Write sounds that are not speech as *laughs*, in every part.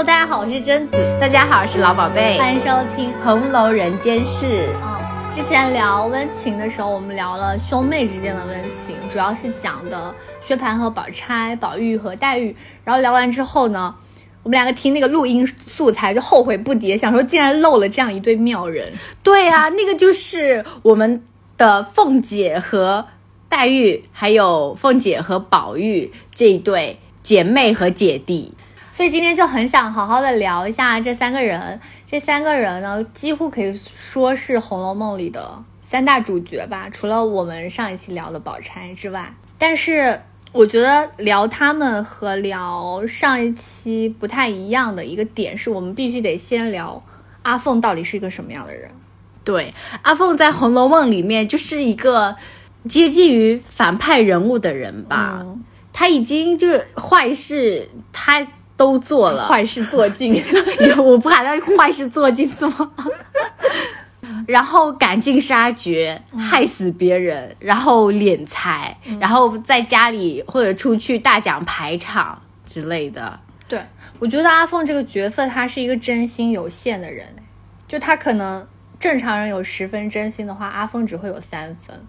Hello，大家好，我是贞子，大家好，我是老宝贝，欢迎收听《红楼人间事》。嗯，之前聊温情的时候，我们聊了兄妹之间的温情，主要是讲的薛蟠和宝钗、宝玉和黛玉。然后聊完之后呢，我们两个听那个录音素材就后悔不迭，想说竟然漏了这样一对妙人。对啊，那个就是我们的凤姐和黛玉，还有凤姐和宝玉这一对姐妹和姐弟。所以今天就很想好好的聊一下这三个人。这三个人呢，几乎可以说是《红楼梦》里的三大主角吧，除了我们上一期聊的宝钗之外。但是我觉得聊他们和聊上一期不太一样的一个点，是我们必须得先聊阿凤到底是一个什么样的人。对，阿凤在《红楼梦》里面就是一个接近于反派人物的人吧，他已经就是坏事，他。都做了坏事做尽，*laughs* *laughs* 我不敢让坏事做尽，怎么？*laughs* 然后赶尽杀绝，害死别人，然后敛财，然后在家里或者出去大讲排场之类的。对，我觉得阿凤这个角色，他是一个真心有限的人，就他可能正常人有十分真心的话，阿凤只会有三分。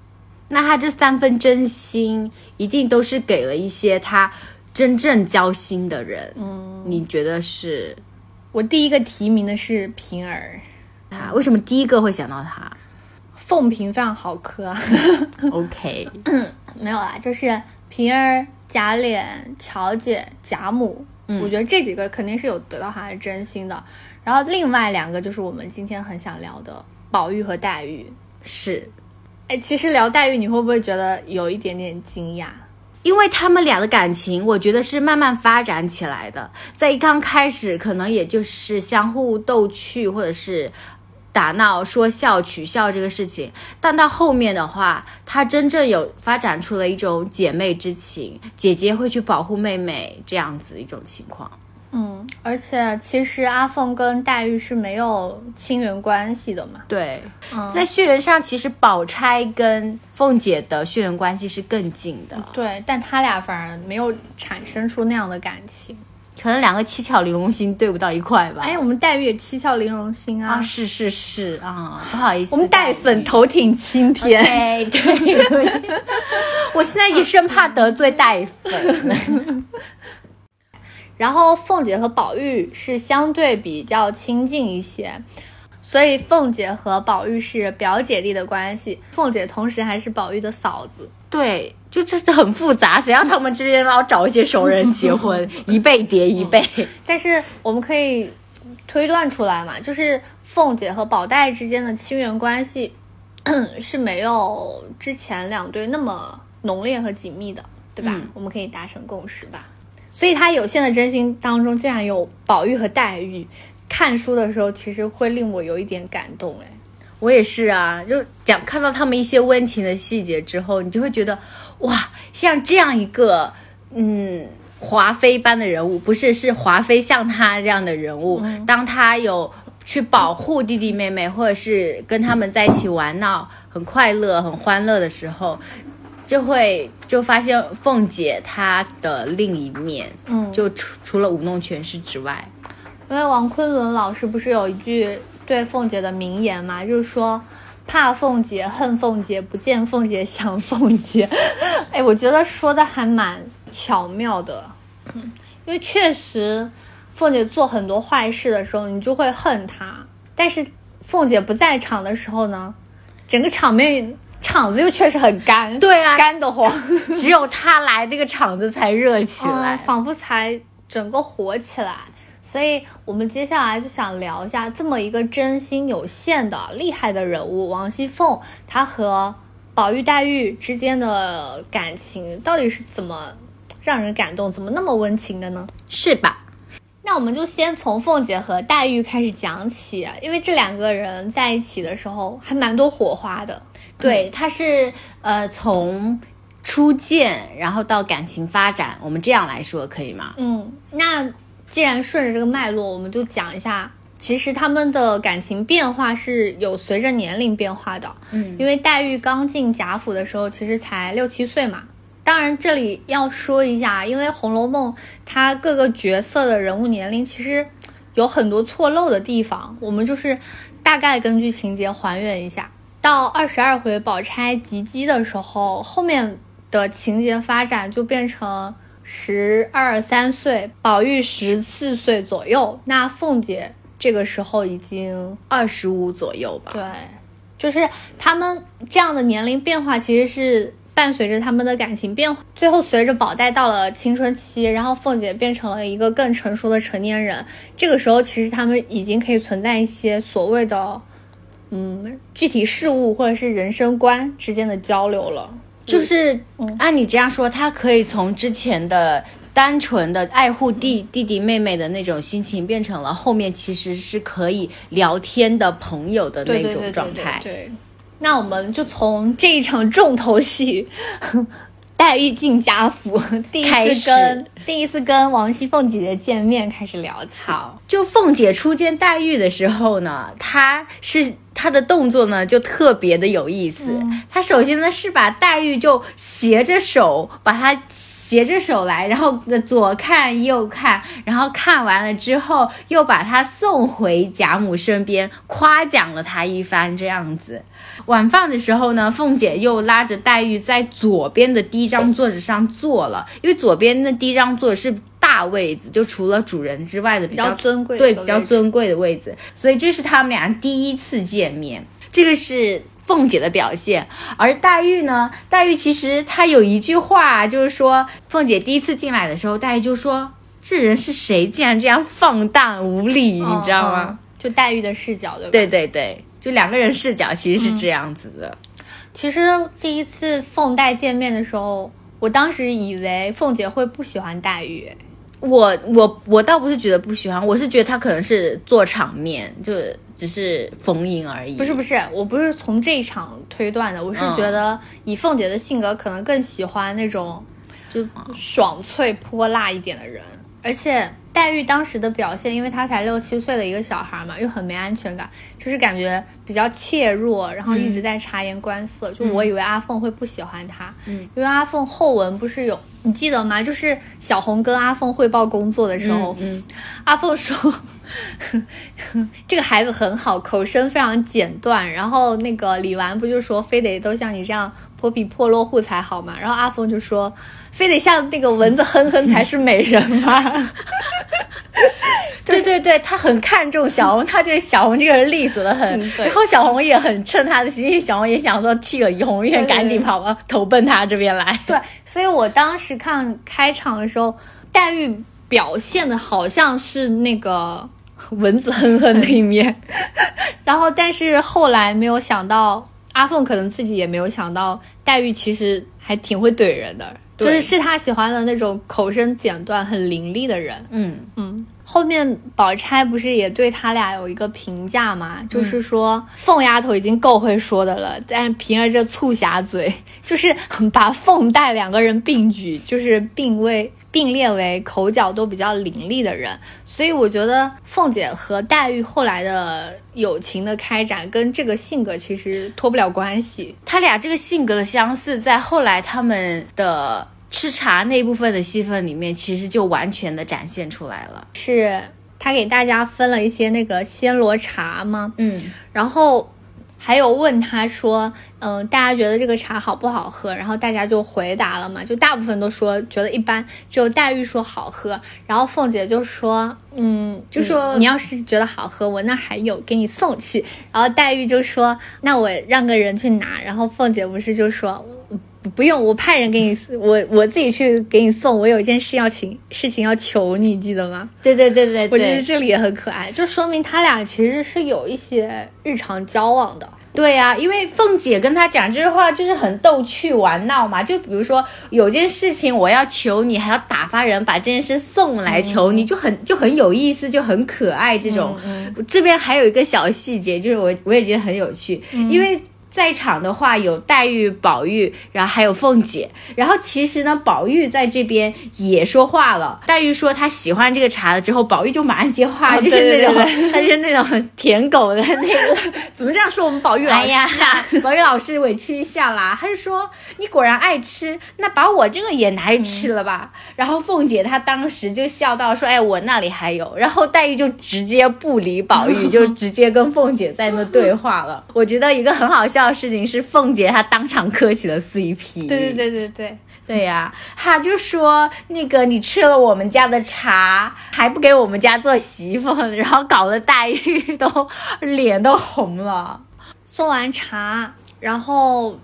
那他这三分真心，一定都是给了一些他。真正交心的人，嗯，你觉得是？我第一个提名的是平儿，啊为什么第一个会想到他？凤萍非常好磕，OK，*coughs* 没有啦，就是平儿、贾琏、乔姐、贾母，我觉得这几个肯定是有得到他的真心的。然后另外两个就是我们今天很想聊的宝玉和黛玉，是。哎，其实聊黛玉，你会不会觉得有一点点惊讶？因为他们俩的感情，我觉得是慢慢发展起来的。在一刚开始，可能也就是相互逗趣，或者是打闹、说笑、取笑这个事情。但到后面的话，她真正有发展出了一种姐妹之情，姐姐会去保护妹妹这样子一种情况。嗯，而且其实阿凤跟黛玉是没有亲缘关系的嘛。对，在血缘上，其实宝钗跟凤姐的血缘关系是更近的。对，但他俩反而没有产生出那样的感情，可能两个七巧玲珑心对不到一块吧。哎，我们黛玉也七巧玲珑心啊。啊，是是是啊，不好意思，我们黛粉头挺青天。对，*laughs* 我现在也生怕得罪黛粉。*laughs* 然后凤姐和宝玉是相对比较亲近一些，所以凤姐和宝玉是表姐弟的关系。凤姐同时还是宝玉的嫂子，对，就这这很复杂，谁让他们之间老找一些熟人结婚，*laughs* 一辈叠一辈。但是我们可以推断出来嘛，就是凤姐和宝黛之间的亲缘关系 *clears throat* 是没有之前两对那么浓烈和紧密的，对吧？我们可以达成共识吧。所以他有限的真心当中，竟然有宝玉和黛玉。看书的时候，其实会令我有一点感动。哎，我也是啊，就讲看到他们一些温情的细节之后，你就会觉得，哇，像这样一个，嗯，华妃般的人物，不是是华妃像她这样的人物，当他有去保护弟弟妹妹，或者是跟他们在一起玩闹，很快乐、很欢乐的时候。就会就发现凤姐她的另一面，嗯，就除除了舞弄权势之外，因为王昆仑老师不是有一句对凤姐的名言嘛，就是说怕凤姐恨凤姐不见凤姐想凤姐，*laughs* 哎，我觉得说的还蛮巧妙的，嗯，因为确实凤姐做很多坏事的时候，你就会恨她，但是凤姐不在场的时候呢，整个场面。场子又确实很干，对啊，干得慌。*laughs* 只有他来，这个场子才热起来，仿佛才整个火起来。所以，我们接下来就想聊一下这么一个真心有限的厉害的人物王熙凤，她和宝玉、黛玉之间的感情到底是怎么让人感动，怎么那么温情的呢？是吧？那我们就先从凤姐和黛玉开始讲起，因为这两个人在一起的时候还蛮多火花的。对，他是呃从初见，然后到感情发展，我们这样来说可以吗？嗯，那既然顺着这个脉络，我们就讲一下，其实他们的感情变化是有随着年龄变化的。嗯，因为黛玉刚进贾府的时候，其实才六七岁嘛，当然，这里要说一下，因为《红楼梦》它各个角色的人物年龄其实有很多错漏的地方，我们就是大概根据情节还原一下。到二十二回宝钗及笄的时候，后面的情节发展就变成十二三岁，宝玉十四岁左右，那凤姐这个时候已经二十五左右吧。对，就是他们这样的年龄变化，其实是。伴随着他们的感情变化，最后随着宝黛到了青春期，然后凤姐变成了一个更成熟的成年人。这个时候，其实他们已经可以存在一些所谓的，嗯，具体事物或者是人生观之间的交流了。就是按你这样说，他可以从之前的单纯的爱护弟弟弟妹妹的那种心情，变成了后面其实是可以聊天的朋友的那种状态。对。那我们就从这一场重头戏，*laughs* 黛玉进贾府第一次跟第一次跟王熙凤姐姐见面开始聊起。好，就凤姐初见黛玉的时候呢，她是。他的动作呢，就特别的有意思。他首先呢是把黛玉就斜着手，把她斜着手来，然后左看右看，然后看完了之后，又把她送回贾母身边，夸奖了她一番。这样子，晚饭的时候呢，凤姐又拉着黛玉在左边的第一张桌子上坐了，因为左边的第一张座是。大位子就除了主人之外的比较尊贵，对比较尊贵的位子，所以这是他们俩第一次见面。这个是凤姐的表现，而黛玉呢？黛玉其实她有一句话，就是说凤姐第一次进来的时候，黛玉就说：“这人是谁？竟然这样放荡无礼，你知道吗？”就黛玉的视角，对吧？对对对，就两个人视角其实是这样子的。其实第一次凤黛见面的时候，我当时以为凤姐会不喜欢黛玉。我我我倒不是觉得不喜欢，我是觉得他可能是做场面，就只是逢迎而已。不是不是，我不是从这一场推断的，我是觉得以凤姐的性格，可能更喜欢那种就爽脆泼辣一点的人，而且。黛玉当时的表现，因为她才六七岁的一个小孩嘛，又很没安全感，就是感觉比较怯弱，然后一直在察言观色。就我以为阿凤会不喜欢她，嗯，因为阿凤后文不是有你记得吗？就是小红跟阿凤汇报工作的时候，嗯，阿凤说 *laughs* 这个孩子很好，口声非常简断。然后那个李纨不就说非得都像你这样泼皮破落户才好嘛？然后阿凤就说非得像那个蚊子哼哼才是美人吗？*laughs* 对对对，他很看重小红，他觉得小红这个人利索的很，然后小红也很趁他的心，小红也想说替了怡红院，赶紧跑了投奔他这边来。对，所以我当时看开场的时候，黛玉表现的好像是那个蚊子哼哼那一面，*laughs* 然后但是后来没有想到，阿凤可能自己也没有想到，黛玉其实还挺会怼人的。就是是他喜欢的那种口声简断、很伶俐的人。嗯嗯。后面宝钗不是也对他俩有一个评价吗？就是说凤丫头已经够会说的了，但平儿这醋匣嘴，就是把凤黛两个人并举，就是并为并列为口角都比较凌厉的人。所以我觉得凤姐和黛玉后来的友情的开展，跟这个性格其实脱不了关系。他俩这个性格的相似，在后来他们的。吃茶那部分的戏份里面，其实就完全的展现出来了。是他给大家分了一些那个暹罗茶吗？嗯，然后还有问他说，嗯，大家觉得这个茶好不好喝？然后大家就回答了嘛，就大部分都说觉得一般，只有黛玉说好喝。然后凤姐就说，嗯，就说你要是觉得好喝，我那还有，给你送去。然后黛玉就说，那我让个人去拿。然后凤姐不是就说。不用，我派人给你，我我自己去给你送。我有一件事要请，事情要求你，记得吗？对对对对，我觉得这里也很可爱，就说明他俩其实是有一些日常交往的。对呀，因为凤姐跟他讲这句话就是很逗趣玩闹嘛。就比如说有件事情我要求你，还要打发人把这件事送来求你，就很就很有意思，就很可爱。这种这边还有一个小细节，就是我我也觉得很有趣，因为。在场的话有黛玉、宝玉，然后还有凤姐。然后其实呢，宝玉在这边也说话了。黛玉说她喜欢这个茶了之后，宝玉就马上接话，哦就是那种他就是那种舔狗的那个。*laughs* 怎么这样说我们宝玉老师哎呀，*laughs* 宝玉老师委屈一下啦，他就说你果然爱吃，那把我这个也拿去吃了吧。然后凤姐她当时就笑道说，哎，我那里还有。然后黛玉就直接不理宝玉，就直接跟凤姐在那对话了。我觉得一个很好笑的事情是，凤姐她当场磕起了 CP。对对对对对，对呀、他就说那个你吃了我们家的茶，还不给我们家做媳妇，然后搞得黛玉都脸都红了。送完茶，然后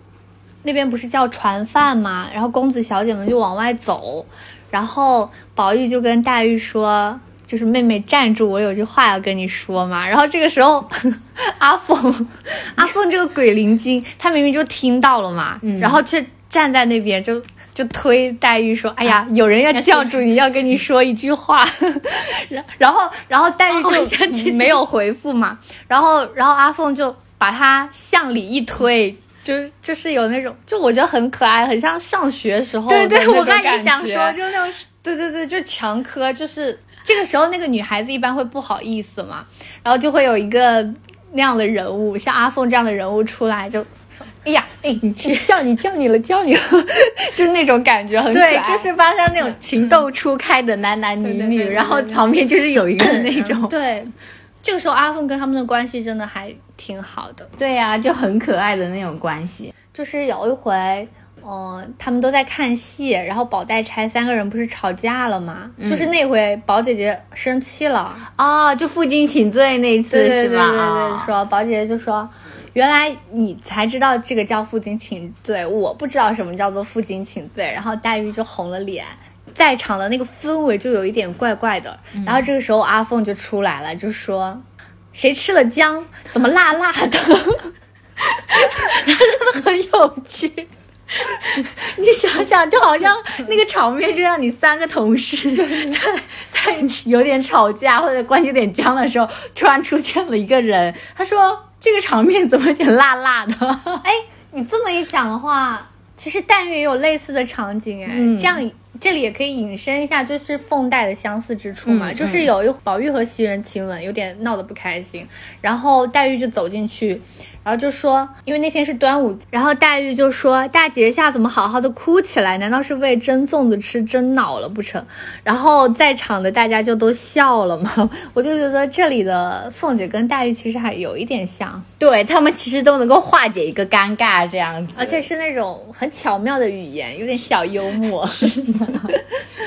那边不是叫传饭嘛，然后公子小姐们就往外走，然后宝玉就跟黛玉说。就是妹妹站住，我有句话要跟你说嘛。然后这个时候，*laughs* 阿凤，*laughs* 阿凤这个鬼灵精，她明明就听到了嘛，然后却站在那边就就推黛玉说：“哎呀，有人要叫住你，要跟你说一句话。”然 *laughs* 然后然后黛玉就没有回复嘛，然后然后阿凤就把她向里一推。就就是有那种，就我觉得很可爱，很像上学时候对对，的那种我刚才也感觉想说，就是那种对对对，就强科，就是这个时候那个女孩子一般会不好意思嘛，然后就会有一个那样的人物，像阿凤这样的人物出来就。说哎呀，哎，你去叫你叫你了，叫你了，*laughs* 就是那种感觉很可爱，对，就是发生那种情窦初开的男男女女，然后旁边就是有一个那种，对。这个时候阿凤跟他们的关系真的还挺好的，对呀、就很可爱的那种关系。就是有一回，嗯、他们都在看戏，然后宝黛钗三个人不是吵架了吗？就是那回宝姐姐生气了，哦，就负荆请罪那一次对对对对是吧？对，哦说宝姐姐就说，原来你才知道这个叫负荆请罪，我不知道什么叫做负荆请罪。然后黛玉就红了脸，在场的那个氛围就有一点怪怪的。然后这个时候阿凤就出来了，就说。谁吃了姜？怎么辣辣的？真的？很有趣。*laughs* 你想想，就好像那个场面，就像你三个同事在在有点吵架或者关系有点僵的时候，突然出现了一个人，他说这个场面怎么有点辣辣的？*laughs* 哎，你这么一讲的话，其实但愿也有类似的场景哎，嗯这样这里也可以引申一下，就是凤黛的相似之处嘛，嗯就是有一宝玉和袭人亲吻，有点闹得不开心，然后黛玉就走进去。然后就说，因为那天是端午，然后黛玉就说：“大节下怎么好好的哭起来？难道是为蒸粽子吃蒸恼了不成？”然后在场的大家就都笑了嘛。*laughs* 我就觉得这里的凤姐跟黛玉其实还有一点像，对他们其实都能够化解一个尴尬这样子，而且是那种很巧妙的语言，有点小幽默。*laughs*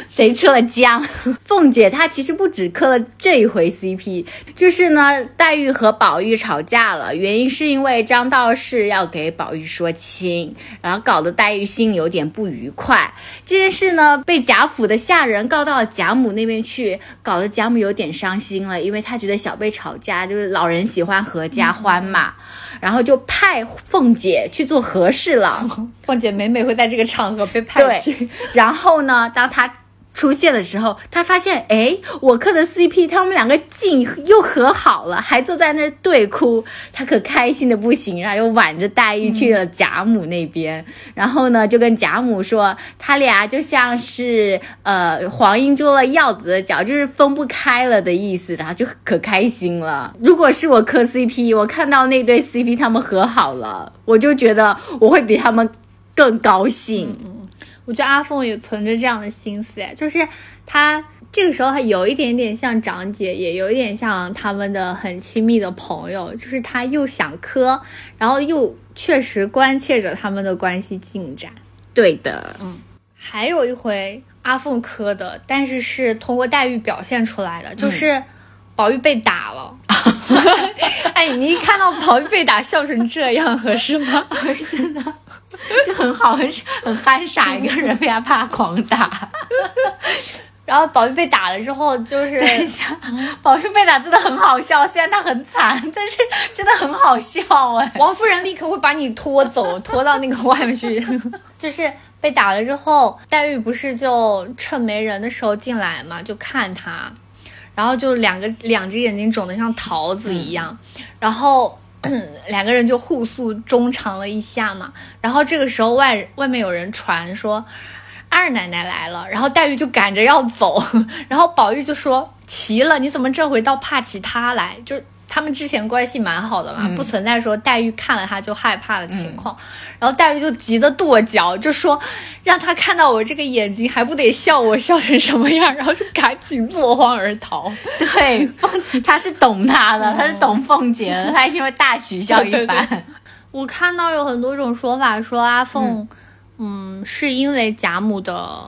谁吃了姜？凤姐她其实不止磕了这一回 CP，就是呢，黛玉和宝玉吵架了，原因是因为张道士要给宝玉说亲，然后搞得黛玉心里有点不愉快。这件事呢，被贾府的下人告到了贾母那边去，搞得贾母有点伤心了，因为她觉得小辈吵架就是老人喜欢合家欢嘛，然后就派凤姐去做和事佬。*laughs* 凤姐每每会在这个场合被派去，对，然后呢，当他出现的时候，他发现，哎，我磕的 CP，他们两个竟又和好了，还坐在那儿对哭，他可开心的不行，然后又挽着黛玉去了贾母那边，然后呢，就跟贾母说，他俩就像是呃黄莺捉了鹞子的脚，就是分不开了的意思，然后就可开心了。如果是我磕 CP，我看到那对 CP 他们和好了，我就觉得我会比他们更高兴。我觉得阿凤也存着这样的心思，哎，就是她这个时候还有一点点像长姐，也有一点像他们的很亲密的朋友，就是她又想磕，然后又确实关切着他们的关系进展。对的，嗯还有一回阿凤磕的，但是是通过黛玉表现出来的，就是宝玉被打了。*laughs* 哎，你一看到宝玉被打笑成这样，合适吗？就很好，很很憨傻一个人被他爸狂打。*laughs* 然后宝玉被打了之后，就是等一下，宝玉被打真的很好笑，虽然他很惨，但是真的很好笑哎。王夫人立刻会把你拖走，拖到那个外面去。*laughs* 就是被打了之后，黛玉不是就趁没人的时候进来嘛，就看他，然后就两个两只眼睛肿得像桃子一样，然后 *clears throat* 两个人就互诉衷肠了一下嘛。然后这个时候外外面有人传说二奶奶来了，然后黛玉就赶着要走，*laughs* 然后宝玉就说奇了，你怎么这回倒怕起她来？就他们之前关系蛮好的嘛，不存在说黛玉看了他就害怕的情况。然后黛玉就急得跺脚，就说让他看到我这个眼睛还不得笑我笑成什么样？然后就赶紧落荒而逃。对，凤他是懂他的，*laughs* 他是懂凤姐的，他一定会大取笑一番。我看到有很多种说法，说阿凤，嗯，是因为贾母的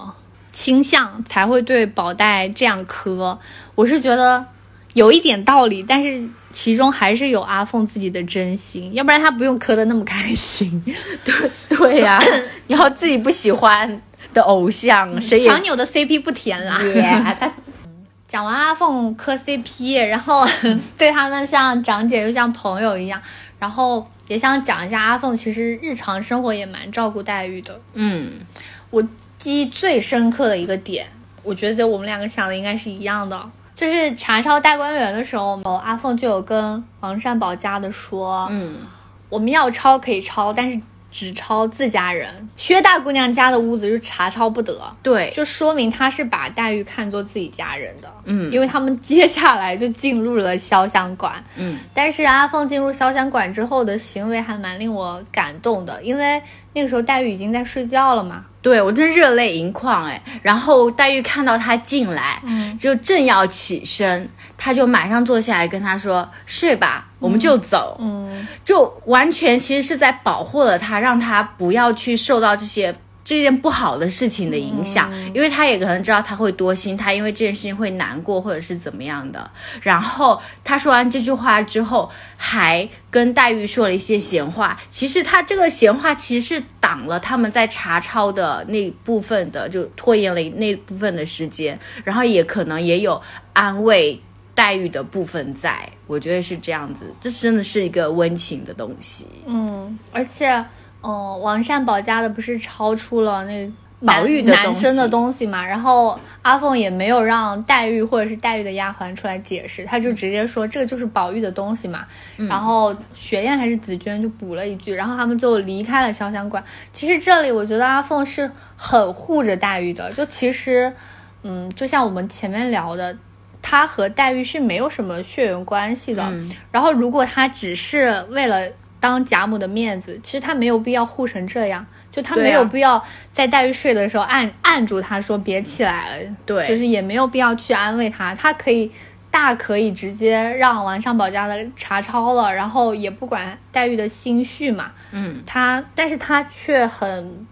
倾向才会对宝黛这样磕。我是觉得有一点道理，但是。其中还是有阿凤自己的真心，要不然她不用磕的那么开心。*laughs* 对对呀，*coughs* 然后自己不喜欢的偶像，谁强扭的 CP 不甜啦。*laughs* 讲完阿凤磕 CP，然后 *laughs* 对他们像长姐又像朋友一样，然后也想讲一下阿凤其实日常生活也蛮照顾黛玉的。嗯，我记忆最深刻的一个点，我觉得我们两个想的应该是一样的。就是查抄大观园的时候，阿凤就有跟王善保家的说，嗯，我们要抄可以抄，但是只抄自家人。薛大姑娘家的屋子就查抄不得，对，就说明他是把黛玉看作自己家人的，嗯，因为他们接下来就进入了潇湘馆，嗯，但是阿凤进入潇湘馆之后的行为还蛮令我感动的，因为那个时候黛玉已经在睡觉了嘛。对我真热泪盈眶哎，然后黛玉看到他进来，就正要起身，他就马上坐下来跟他说：“睡吧，我们就走。”嗯，就完全其实是在保护了他，让他不要去受到这些。这件不好的事情的影响，因为他也可能知道他会多心，他因为这件事情会难过或者是怎么样的。然后他说完这句话之后，还跟黛玉说了一些闲话。其实他这个闲话其实是挡了他们在查抄的那部分的，就拖延了那部分的时间。然后也可能也有安慰黛玉的部分在，我觉得是这样子。这真的是一个温情的东西。嗯，而且。哦，王善保家的不是超出了那宝玉的男生的东西嘛？然后阿凤也没有让黛玉或者是黛玉的丫鬟出来解释，他就直接说这个就是宝玉的东西嘛。然后雪雁还是紫鹃就补了一句，然后他们就离开了潇湘馆。其实这里我觉得阿凤是很护着黛玉的，就其实，嗯，就像我们前面聊的，他和黛玉是没有什么血缘关系的。然后如果他只是为了。当贾母的面子，其实他没有必要护成这样，就他没有必要在黛玉睡的时候按按住她说别起来了，对，就是也没有必要去安慰她，他可以大可以直接让王上宝家的查抄了，然后也不管黛玉的心绪嘛，嗯，他但是他却很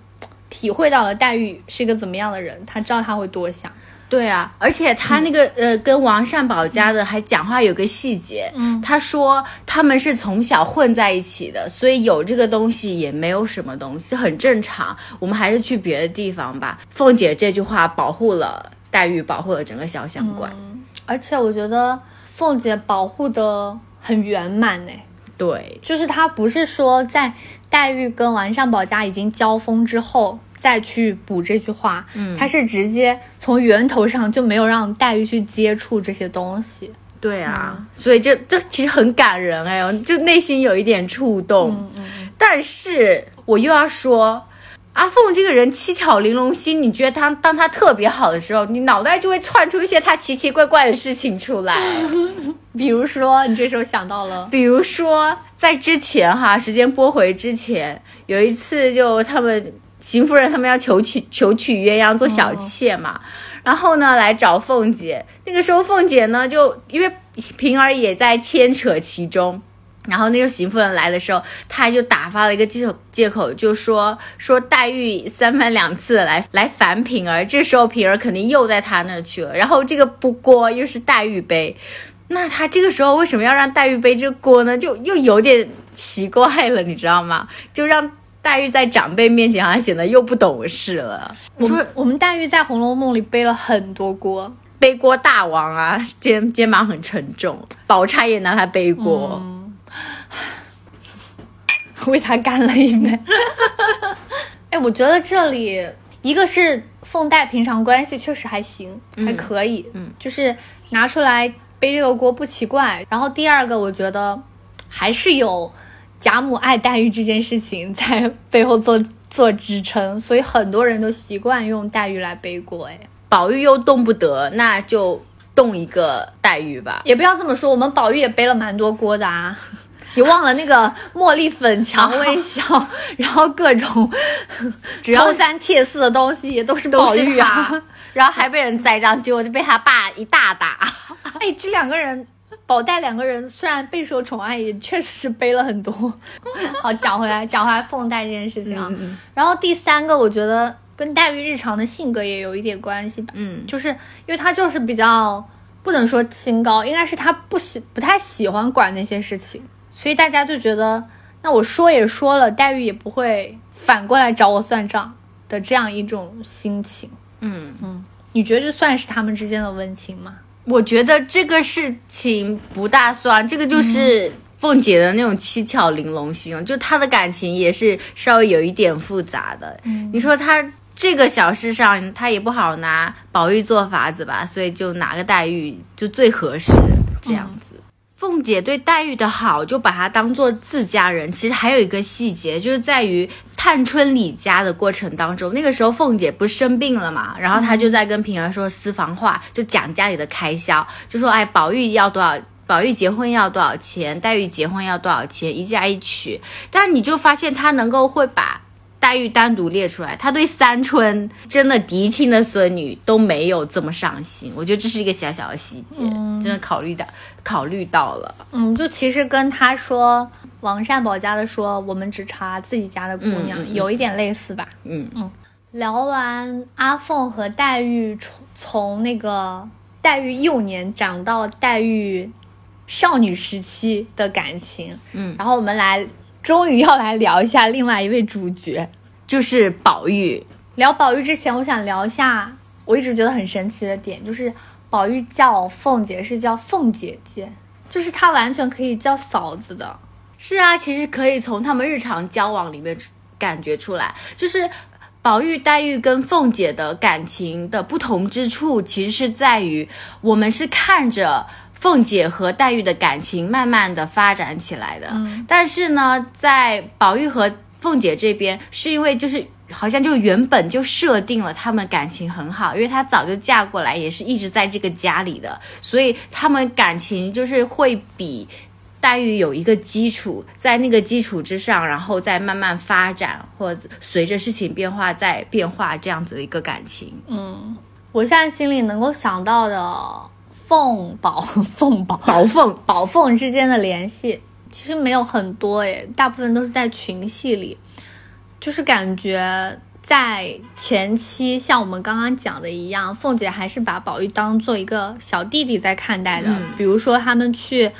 体会到了黛玉是一个怎么样的人，他知道他会多想。对啊，而且他那个呃，跟王善保家的还讲话有个细节，嗯，他说他们是从小混在一起的，所以有这个东西也没有什么东西，很正常。我们还是去别的地方吧。凤姐这句话保护了黛玉，保护了整个潇湘馆，而且我觉得凤姐保护的很圆满呢。对，就是她不是说在黛玉跟王善保家已经交锋之后。再去补这句话，嗯，他是直接从源头上就没有让黛玉去接触这些东西，对啊，所以这这其实很感人哎呦，就内心有一点触动。但是我又要说，阿凤这个人七巧玲珑心，你觉得他当他特别好的时候，你脑袋就会窜出一些他奇奇怪怪的事情出来。*laughs* 比如说，你这时候想到了，比如说在之前哈，时间拨回之前，有一次就他们。邢夫人他们要求娶求娶鸳鸯做小妾嘛，然后呢来找凤姐，那个时候凤姐呢就因为平儿也在牵扯其中，然后那个邢夫人来的时候，她就打发了一个借口借口，就说说黛玉三番两次来来烦平儿，这时候平儿肯定又在她那儿去了，然后这个不锅又是黛玉背，那她这个时候为什么要让黛玉背这锅呢？就又有点奇怪了，你知道吗？就让。黛玉在长辈面前好像显得又不懂事了。我们我们黛玉在《红楼梦》里背了很多锅，背锅大王啊，肩肩膀很沉重。宝钗也拿她背锅，为她干了一杯。*laughs* 哎，我觉得这里一个是凤黛平常关系确实还行，还可以，嗯，就是拿出来背这个锅不奇怪。然后第二个，我觉得。还是有贾母爱黛玉这件事情在背后做做支撑，所以很多人都习惯用黛玉来背锅。哎，宝玉又动不得，那就动一个黛玉吧。也不要这么说，我们宝玉也背了蛮多锅的啊。*laughs* 你忘了那个茉莉粉蔷薇笑，*laughs* 然后各种 *laughs* 偷三窃四的东西也都是宝玉啊，然后还被人栽赃，结果就被他爸一大打。哎，这两个人，宝黛两个人虽然备受宠爱，也确实是背了很多。*laughs* 好，讲回来，讲回来凤黛这件事情啊。然后第三个，我觉得跟黛玉日常的性格也有一点关系吧。嗯，就是因为她就是比较不能说清高，应该是她不喜不太喜欢管那些事情。所以大家就觉得，那我说也说了，黛玉也不会反过来找我算账的这样一种心情。嗯嗯，你觉得这算是他们之间的温情吗？我觉得这个事情不大算，这个就是凤姐的那种七巧玲珑心，就她的感情也是稍微有一点复杂的。你说她这个小事上，她也不好拿宝玉做法子吧，所以就拿个黛玉就最合适这样子。凤姐对黛玉的好，就把她当做自家人。其实还有一个细节，就是在于探春李家的过程当中，那个时候凤姐不是生病了嘛，然后她就在跟平儿说私房话，就讲家里的开销，就说哎，宝玉要多少，宝玉结婚要多少钱，黛玉结婚要多少钱，一嫁一娶。但你就发现她能够会把。黛玉单独列出来，他对三春真的嫡亲的孙女都没有这么上心，我觉得这是一个小小的细节，真的考虑到考虑到了。嗯，就其实跟他说王善保家的说我们只查自己家的姑娘有一点类似吧。嗯嗯。聊完阿凤和黛玉从从那个黛玉幼年长到黛玉少女时期的感情，嗯，然后我们来。终于要来聊一下另外一位主角，就是宝玉。聊宝玉之前，我想聊一下我一直觉得很神奇的点，就是宝玉叫凤姐是叫凤姐姐，就是她完全可以叫嫂子的。是啊，其实可以从他们日常交往里面感觉出来，就是宝玉、黛玉跟凤姐的感情的不同之处，其实是在于我们是看着。凤姐和黛玉的感情慢慢的发展起来的，但是呢，在宝玉和凤姐这边，是因为就是好像就原本就设定了他们感情很好，因为她早就嫁过来，也是一直在这个家里的，所以他们感情就是会比黛玉有一个基础，在那个基础之上，然后再慢慢发展，或者随着事情变化再变化这样子的一个感情。嗯，我现在心里能够想到的。凤宝、凤宝、宝凤、宝凤之间的联系其实没有很多诶，大部分都是在群戏里，就是感觉在前期像我们刚刚讲的一样，凤姐还是把宝玉当做一个小弟弟在看待的。比如说他们去，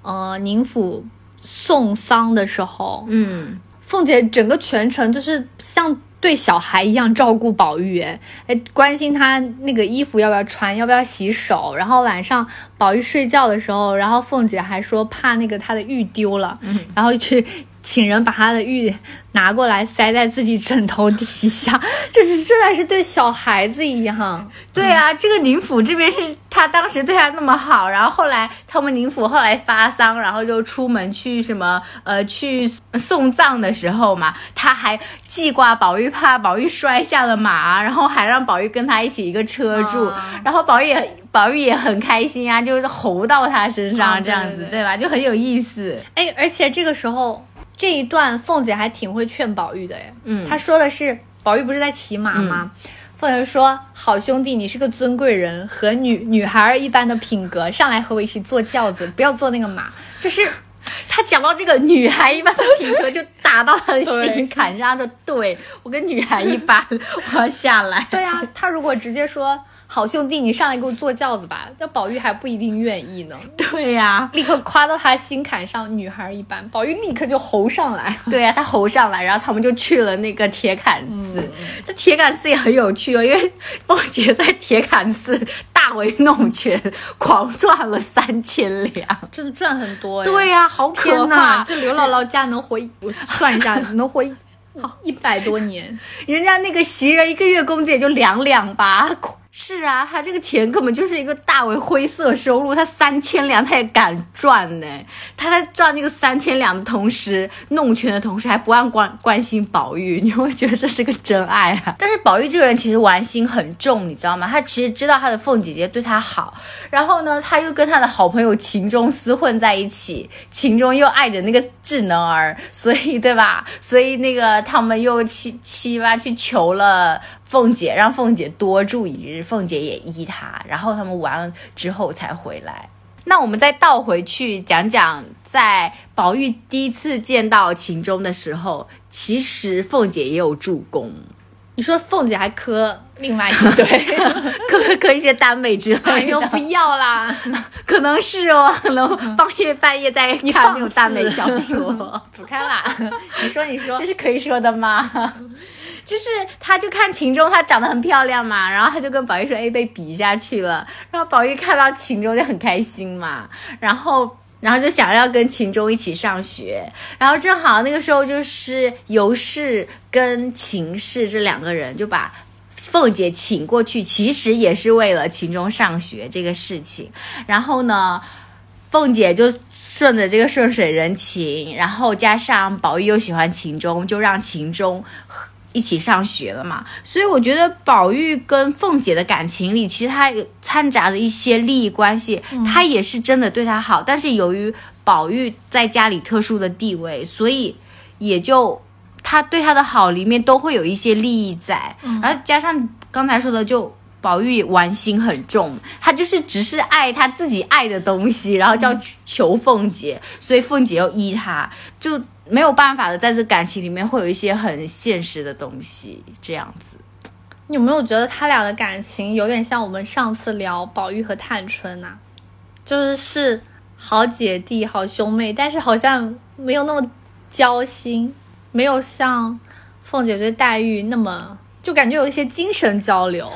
呃，宁府送丧的时候，嗯，凤姐整个全程就是像。对小孩一样照顾宝玉，哎哎，关心他那个衣服要不要穿，要不要洗手。然后晚上宝玉睡觉的时候，然后凤姐还说怕那个他的玉丢了，然后去。请人把他的玉拿过来塞在自己枕头底下，*laughs* 这是真的是对小孩子一样。对啊，这个宁府这边是他当时对他那么好，然后后来他们宁府后来发丧，然后就出门去什么呃去送葬的时候嘛，他还记挂宝玉，怕宝玉摔下了马，然后还让宝玉跟他一起一个车住，然后宝玉也宝玉也很开心啊，就是吼到他身上这样子，对吧？就很有意思。哎，而且这个时候。这一段凤姐还挺会劝宝玉的哎，嗯，她说的是宝玉不是在骑马吗？凤姐说：“好兄弟，你是个尊贵人，和女女孩儿一般的品格，上来和我一起坐轿子，不要坐那个马。”就是他讲到这个女孩一般的品格，就打到他的心坎上，就对我跟女孩一般，*laughs* 我要下来。对啊，他如果直接说。好兄弟，你上来给我坐轿子吧。那宝玉还不一定愿意呢。*laughs* 对呀，立刻夸到他心坎上，女孩一般。宝玉立刻就吼上来。*laughs* 对呀，他吼上来，然后他们就去了那个铁槛寺。这铁槛寺也很有趣哦，因为凤姐在铁槛寺大为弄权，狂赚了三千两，真的赚很多。对呀，好可怕！这刘姥姥家能活，我算一下，能活。*laughs* 好一百多年，人家那个袭人一个月工资也就两两吧，是啊，他这个钱根本就是一个大为灰色收入，他三千两他也敢赚呢。他在赚那个三千两的同时，弄权的同时还不忘关关心宝玉，*laughs* 你会觉得这是个真爱啊。但是宝玉这个人其实玩心很重，你知道吗？他其实知道他的凤姐姐对他好，然后呢，他又跟他的好朋友秦钟厮混在一起，秦钟又爱着那个智能儿，所以对吧？所以那个他们又七七八去求了。凤姐让凤姐多住一日，凤姐也依她，然后他们完了之后才回来。那我们再倒回去讲讲，在宝玉第一次见到秦钟的时候，其实凤姐也有助攻。你说凤姐还磕另外一 *laughs* 对，磕磕一些耽美之类的，不要啦，*laughs* 可能是哦，可能半夜半夜在看那种耽美小说，*laughs* 不看啦。你说你说，这是可以说的吗？就是他，就看秦钟，她长得很漂亮嘛，然后他就跟宝玉说：“哎，被比下去了。”然后宝玉看到秦钟就很开心嘛，然后然后就想要跟秦钟一起上学，然后正好那个时候就是尤氏跟秦氏这两个人就把凤姐请过去，其实也是为了秦钟上学这个事情。然后呢，凤姐就顺着这个顺水人情，然后加上宝玉又喜欢秦钟，就让秦钟。一起上学了嘛，所以我觉得宝玉跟凤姐的感情里，其实他掺杂着一些利益关系，他也是真的对她好，但是由于宝玉在家里特殊的地位，所以也就他对她的好里面都会有一些利益在，然后加上刚才说的，就宝玉玩心很重，他就是只是爱他自己爱的东西，然后叫求凤姐，所以凤姐又依他，就。没有办法的，在这感情里面会有一些很现实的东西，这样子。你有没有觉得他俩的感情有点像我们上次聊宝玉和探春呐？就是是好姐弟、好兄妹，但是好像没有那么交心，没有像凤姐对黛玉那么，就感觉有一些精神交流。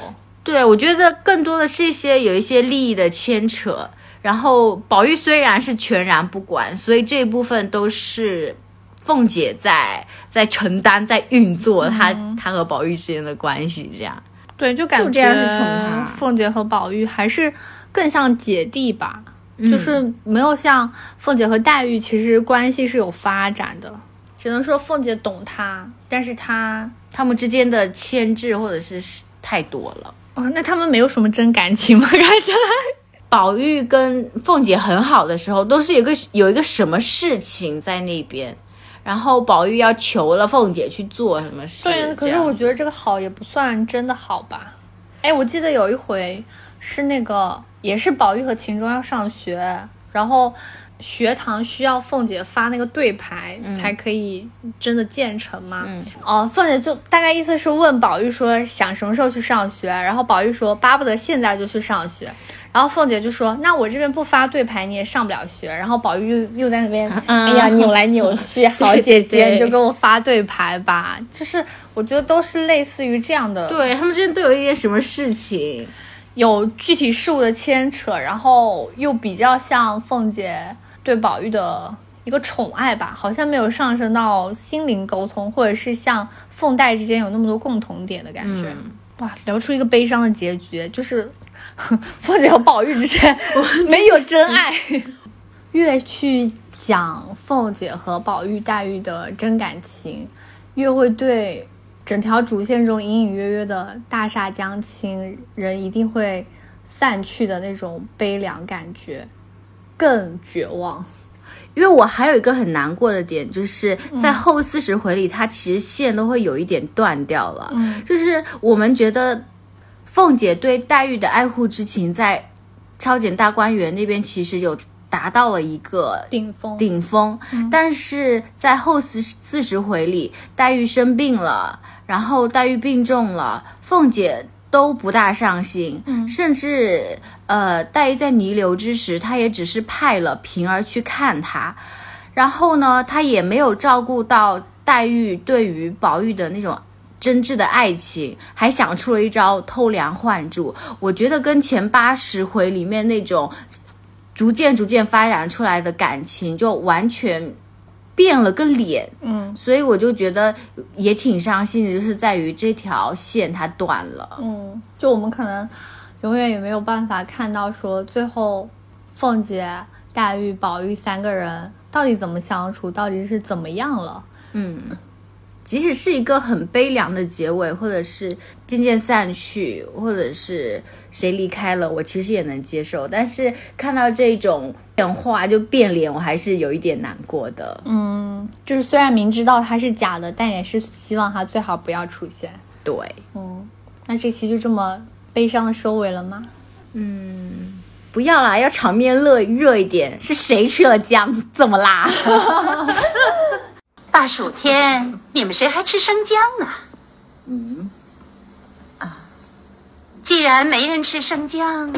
对，我觉得更多的是一些有一些利益的牵扯。然后宝玉虽然是全然不管，所以这一部分都是。凤姐在在承担，在运作，她她和宝玉之间的关系，这样对，就感觉凤姐和宝玉还是更像姐弟吧，就是没有像凤姐和黛玉，其实关系是有发展的，只能说凤姐懂她，但是她他们之间的牵制或者是太多了哦，那他们没有什么真感情吗？看起来宝玉跟凤姐很好的时候，都是有个有一个什么事情在那边。然后宝玉要求了凤姐去做什么事？对，可是我觉得这个好也不算真的好吧。哎，我记得有一回是那个也是宝玉和秦钟要上学，然后学堂需要凤姐发那个对牌才可以真的建成吗。哦，凤姐就大概意思是问宝玉说想什么时候去上学，然后宝玉说巴不得现在就去上学。然后凤姐就说：“那我这边不发对牌，你也上不了学。”然后宝玉又又在那边，哎呀，扭来扭去，好姐姐，*laughs* 你就给我发对牌吧。就是我觉得都是类似于这样的，对他们之间都有一件什么事情，有具体事物的牵扯，然后又比较像凤姐对宝玉的一个宠爱吧，好像没有上升到心灵沟通，或者是像凤黛之间有那么多共同点的感觉。哇，聊出一个悲伤的结局，就是。凤姐和宝玉之间 *laughs* 没有真爱，越去讲凤姐和宝玉、黛玉的真感情，越会对整条主线中隐隐约约的大厦将倾、人一定会散去的那种悲凉感觉更绝望。因为我还有一个很难过的点，就是在后四十回里，它其实线都会有一点断掉了。嗯，就是我们觉得。凤姐对黛玉的爱护之情，在超检大观园那边其实有达到了一个顶峰，顶峰。但是在后四四十回里，黛玉生病了，然后黛玉病重了，凤姐都不大上心，甚至呃，黛玉在弥留之时，她也只是派了平儿去看她，然后呢，她也没有照顾到黛玉对于宝玉的那种。真挚的爱情，还想出了一招偷梁换柱。我觉得跟前八十回里面那种逐渐逐渐发展出来的感情，就完全变了个脸，嗯所以我就觉得也挺伤心的，就是在于这条线它断了。嗯，就我们可能永远也没有办法看到说最后凤姐、黛玉、宝玉三个人到底怎么相处，到底是怎么样了。嗯，即使是一个很悲凉的结尾，或者是渐渐散去，或者是谁离开了，我其实也能接受。但是看到这种变化就变脸，我还是有一点难过的。嗯，就是虽然明知道它是假的，但也是希望它最好不要出现。对，嗯，那这期就这么悲伤的收尾了吗？嗯，不要啦，要场面热热一点。是谁吃了姜？怎么啦？*laughs* 大暑天，你们谁还吃生姜啊？嗯，啊，既然没人吃生姜，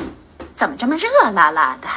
怎么这么热辣辣的？